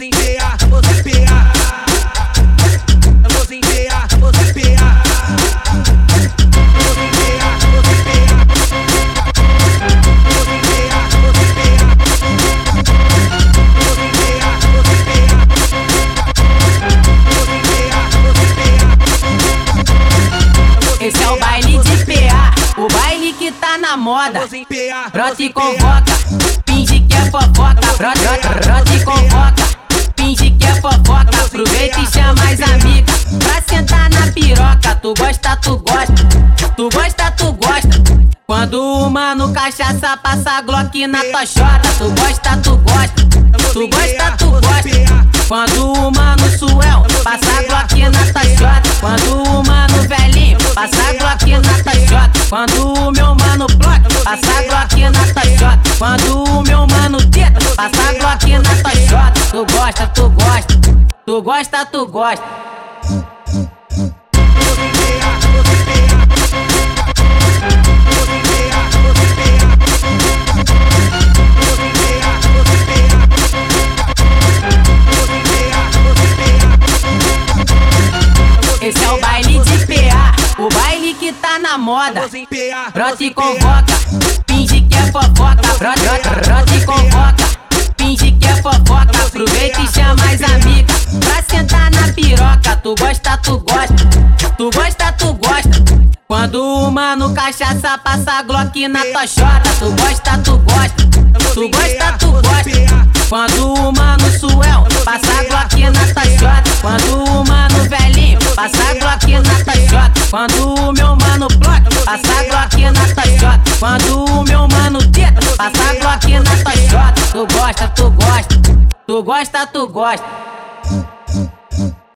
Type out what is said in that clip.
vou vou. Eu vou vou. Esse é o baile de PA, o baile que tá na moda. Brota e convoca, finge que é fofoca. Brota, brota, brota e convoca, Tu gosta, tu gosta, tu gosta, tu gosta. Quando o mano cachaça passa Glock na tua chota. Tu gosta, tu gosta, tu gosta, tu gosta. Quando o mano suel passa Glock na tua chota. Quando o mano velhinho passa Glock na tua chota. Quando o meu mano block passa Glock na tua chota. Quando o meu mano teta passa Glock na tua chota. Tu gosta, tu gosta, tu gosta, tu gosta. Que tá na moda. Brota e convoca, finge que é fofoca. Brota, brota, brota e convoca, finge que é fofoca. Aproveita e chama as amigas pra sentar na piroca. Tu gosta, tu gosta, tu gosta, tu gosta. Quando o mano cachaça passa Glock na tua chota. Tu gosta, tu gosta, tu gosta, tu gosta. Quando o mano suel passa Glock na na. Quando o meu mano teta passa Glock na tua chota. Tu gosta, tu gosta, tu gosta, tu gosta.